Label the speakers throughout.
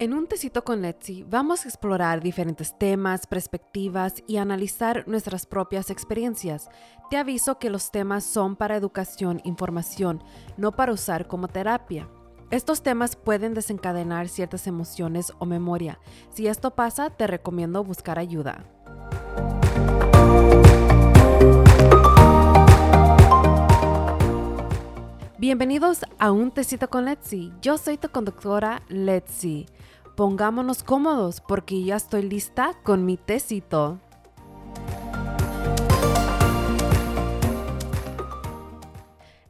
Speaker 1: En un tecito con Letzi vamos a explorar diferentes temas, perspectivas y analizar nuestras propias experiencias. Te aviso que los temas son para educación, información, no para usar como terapia. Estos temas pueden desencadenar ciertas emociones o memoria. Si esto pasa, te recomiendo buscar ayuda. Bienvenidos a Un Tecito con Letzi. Yo soy tu conductora Letzi. Pongámonos cómodos porque ya estoy lista con mi tecito.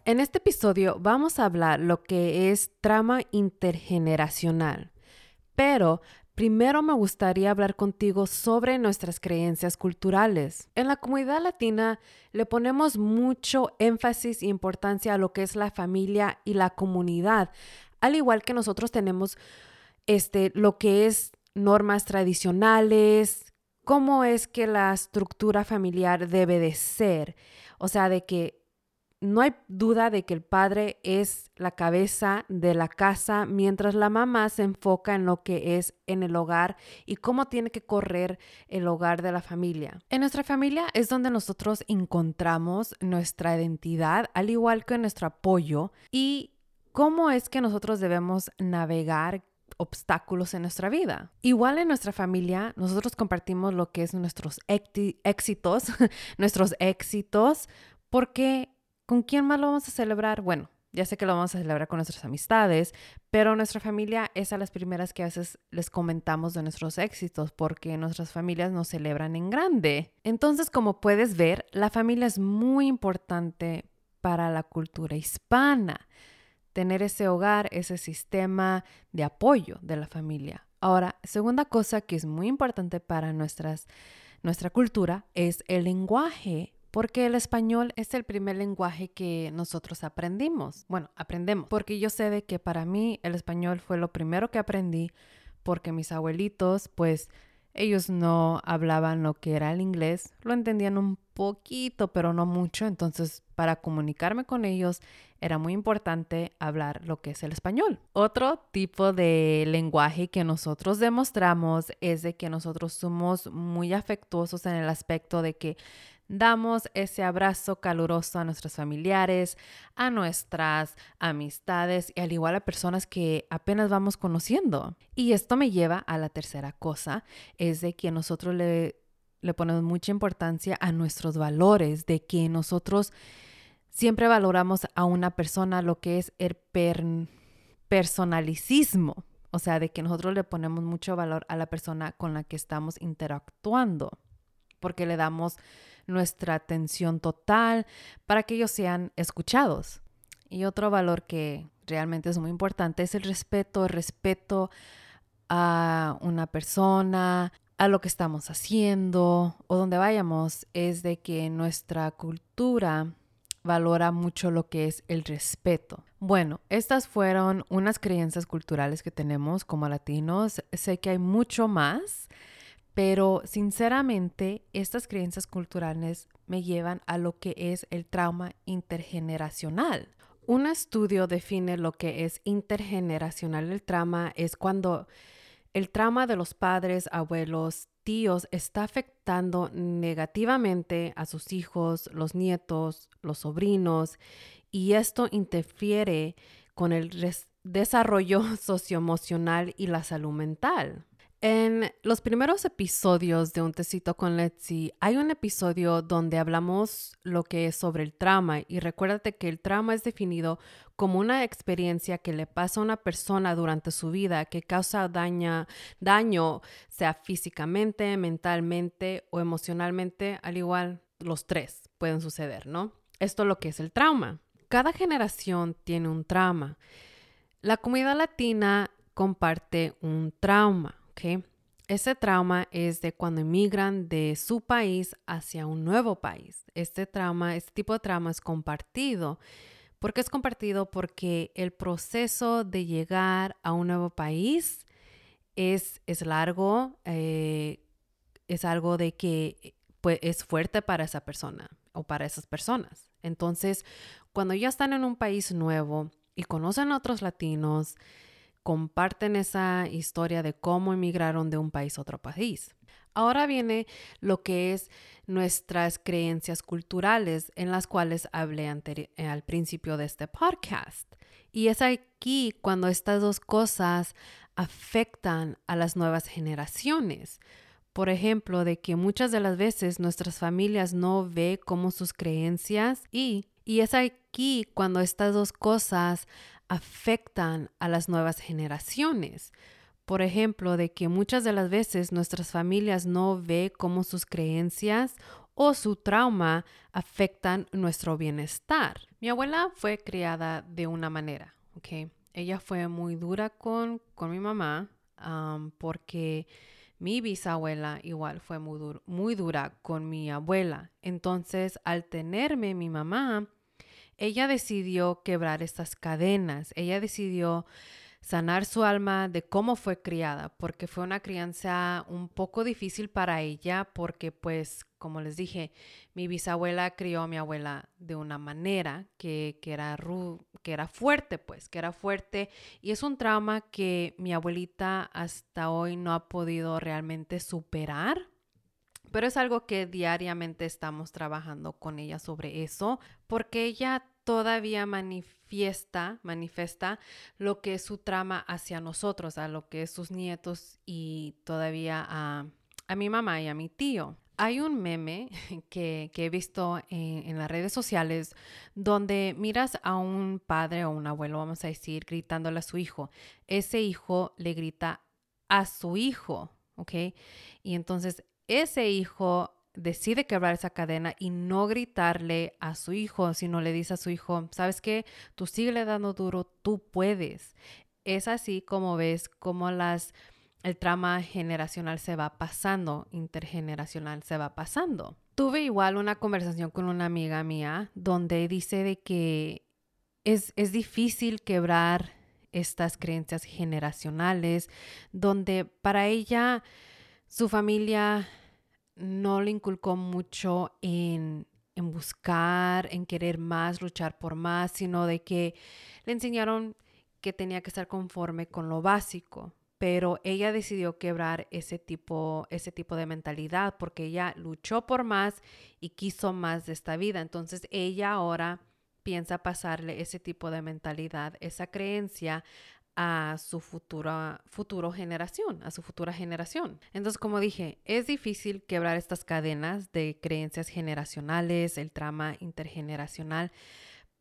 Speaker 1: En este episodio vamos a hablar lo que es trama intergeneracional. Pero Primero me gustaría hablar contigo sobre nuestras creencias culturales. En la comunidad latina le ponemos mucho énfasis e importancia a lo que es la familia y la comunidad, al igual que nosotros tenemos este lo que es normas tradicionales, cómo es que la estructura familiar debe de ser. O sea, de que no hay duda de que el padre es la cabeza de la casa mientras la mamá se enfoca en lo que es en el hogar y cómo tiene que correr el hogar de la familia. En nuestra familia es donde nosotros encontramos nuestra identidad, al igual que nuestro apoyo y cómo es que nosotros debemos navegar obstáculos en nuestra vida. Igual en nuestra familia, nosotros compartimos lo que es nuestros éxitos, nuestros éxitos, porque ¿Con quién más lo vamos a celebrar? Bueno, ya sé que lo vamos a celebrar con nuestras amistades, pero nuestra familia es a las primeras que a veces les comentamos de nuestros éxitos porque nuestras familias nos celebran en grande. Entonces, como puedes ver, la familia es muy importante para la cultura hispana. Tener ese hogar, ese sistema de apoyo de la familia. Ahora, segunda cosa que es muy importante para nuestras, nuestra cultura es el lenguaje porque el español es el primer lenguaje que nosotros aprendimos. Bueno, aprendemos, porque yo sé de que para mí el español fue lo primero que aprendí, porque mis abuelitos, pues ellos no hablaban lo que era el inglés, lo entendían un poquito, pero no mucho, entonces para comunicarme con ellos era muy importante hablar lo que es el español. Otro tipo de lenguaje que nosotros demostramos es de que nosotros somos muy afectuosos en el aspecto de que damos ese abrazo caluroso a nuestros familiares, a nuestras amistades y al igual a personas que apenas vamos conociendo. Y esto me lleva a la tercera cosa, es de que nosotros le, le ponemos mucha importancia a nuestros valores, de que nosotros siempre valoramos a una persona lo que es el personalicismo. O sea, de que nosotros le ponemos mucho valor a la persona con la que estamos interactuando, porque le damos nuestra atención total para que ellos sean escuchados. Y otro valor que realmente es muy importante es el respeto, respeto a una persona, a lo que estamos haciendo o donde vayamos, es de que nuestra cultura valora mucho lo que es el respeto. Bueno, estas fueron unas creencias culturales que tenemos como latinos. Sé que hay mucho más pero sinceramente, estas creencias culturales me llevan a lo que es el trauma intergeneracional. Un estudio define lo que es intergeneracional. El trauma es cuando el trauma de los padres, abuelos, tíos está afectando negativamente a sus hijos, los nietos, los sobrinos, y esto interfiere con el desarrollo socioemocional y la salud mental. En los primeros episodios de Un Tecito con Letzi, hay un episodio donde hablamos lo que es sobre el trauma y recuérdate que el trauma es definido como una experiencia que le pasa a una persona durante su vida que causa daño, daño sea físicamente, mentalmente o emocionalmente, al igual los tres pueden suceder, ¿no? Esto es lo que es el trauma. Cada generación tiene un trauma. La comunidad latina comparte un trauma. Ese trauma es de cuando emigran de su país hacia un nuevo país. Este trauma, este tipo de trauma es compartido. ¿Por qué es compartido? Porque el proceso de llegar a un nuevo país es, es largo, eh, es algo de que pues, es fuerte para esa persona o para esas personas. Entonces, cuando ya están en un país nuevo y conocen a otros latinos, comparten esa historia de cómo emigraron de un país a otro país. Ahora viene lo que es nuestras creencias culturales en las cuales hablé al principio de este podcast. Y es aquí cuando estas dos cosas afectan a las nuevas generaciones. Por ejemplo, de que muchas de las veces nuestras familias no ve como sus creencias y, y es aquí cuando estas dos cosas afectan a las nuevas generaciones. Por ejemplo, de que muchas de las veces nuestras familias no ve cómo sus creencias o su trauma afectan nuestro bienestar. Mi abuela fue criada de una manera, ¿ok? Ella fue muy dura con, con mi mamá porque mi bisabuela igual fue muy, muy dura con mi abuela. Entonces, al tenerme mi mamá, ella decidió quebrar estas cadenas, ella decidió sanar su alma de cómo fue criada, porque fue una crianza un poco difícil para ella, porque pues, como les dije, mi bisabuela crió a mi abuela de una manera que, que era que era fuerte, pues, que era fuerte, y es un trauma que mi abuelita hasta hoy no ha podido realmente superar. Pero es algo que diariamente estamos trabajando con ella sobre eso, porque ella todavía manifiesta, manifiesta lo que es su trama hacia nosotros, a lo que es sus nietos y todavía a, a mi mamá y a mi tío. Hay un meme que, que he visto en, en, las redes sociales donde miras a un padre o un abuelo, vamos a decir, gritándole a su hijo. Ese hijo le grita a su hijo, ¿ok? Y entonces ese hijo decide quebrar esa cadena y no gritarle a su hijo, sino le dice a su hijo, ¿sabes qué? Tú sigue dando duro, tú puedes. Es así como ves cómo las el trama generacional se va pasando, intergeneracional se va pasando. Tuve igual una conversación con una amiga mía donde dice de que es, es difícil quebrar estas creencias generacionales, donde para ella su familia no le inculcó mucho en, en buscar, en querer más, luchar por más, sino de que le enseñaron que tenía que estar conforme con lo básico. Pero ella decidió quebrar ese tipo, ese tipo de mentalidad porque ella luchó por más y quiso más de esta vida. Entonces ella ahora piensa pasarle ese tipo de mentalidad, esa creencia a su futura futuro generación, a su futura generación. Entonces, como dije, es difícil quebrar estas cadenas de creencias generacionales, el trama intergeneracional,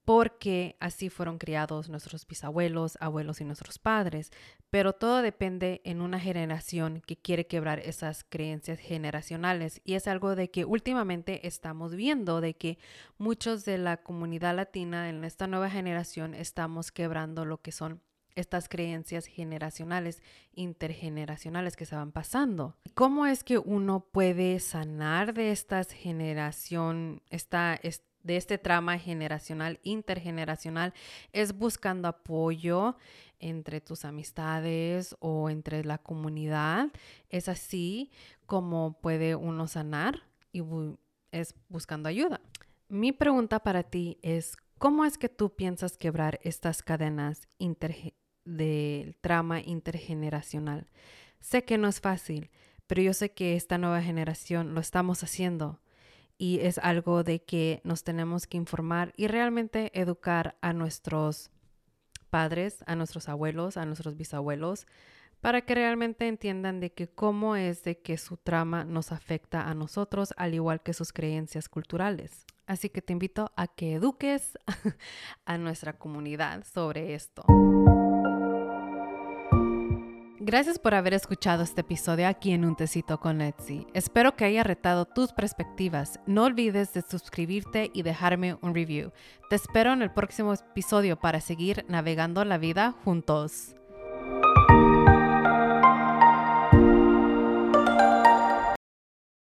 Speaker 1: porque así fueron criados nuestros bisabuelos, abuelos y nuestros padres. Pero todo depende en una generación que quiere quebrar esas creencias generacionales. Y es algo de que últimamente estamos viendo, de que muchos de la comunidad latina en esta nueva generación estamos quebrando lo que son estas creencias generacionales, intergeneracionales que se van pasando. ¿Cómo es que uno puede sanar de esta generación, esta, de este trama generacional, intergeneracional? Es buscando apoyo entre tus amistades o entre la comunidad. Es así como puede uno sanar y es buscando ayuda. Mi pregunta para ti es, ¿cómo es que tú piensas quebrar estas cadenas intergeneracionales? Del trama intergeneracional. Sé que no es fácil, pero yo sé que esta nueva generación lo estamos haciendo y es algo de que nos tenemos que informar y realmente educar a nuestros padres, a nuestros abuelos, a nuestros bisabuelos, para que realmente entiendan de que cómo es de que su trama nos afecta a nosotros, al igual que sus creencias culturales. Así que te invito a que eduques a nuestra comunidad sobre esto. Gracias por haber escuchado este episodio aquí en Un Tecito con Etsy. Espero que haya retado tus perspectivas. No olvides de suscribirte y dejarme un review. Te espero en el próximo episodio para seguir navegando la vida juntos.